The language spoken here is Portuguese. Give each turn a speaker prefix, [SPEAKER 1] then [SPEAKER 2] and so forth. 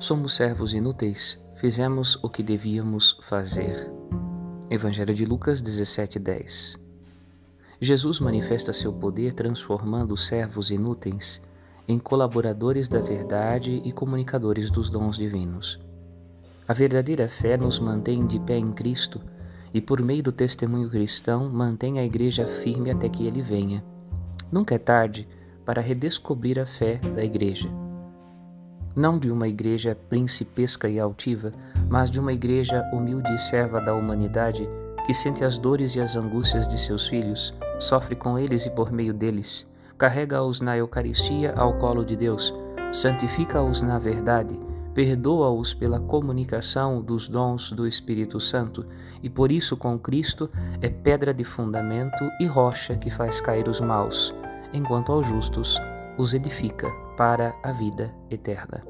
[SPEAKER 1] Somos servos inúteis, fizemos o que devíamos fazer. Evangelho de Lucas 17:10. Jesus manifesta seu poder transformando os servos inúteis em colaboradores da verdade e comunicadores dos dons divinos. A verdadeira fé nos mantém de pé em Cristo e, por meio do testemunho cristão, mantém a Igreja firme até que Ele venha. Nunca é tarde para redescobrir a fé da Igreja não de uma igreja principesca e altiva, mas de uma igreja humilde e serva da humanidade, que sente as dores e as angústias de seus filhos, sofre com eles e por meio deles, carrega-os na Eucaristia ao colo de Deus, santifica-os na verdade, perdoa-os pela comunicação dos dons do Espírito Santo, e por isso com Cristo é pedra de fundamento e rocha que faz cair os maus, enquanto aos justos os edifica para a vida eterna.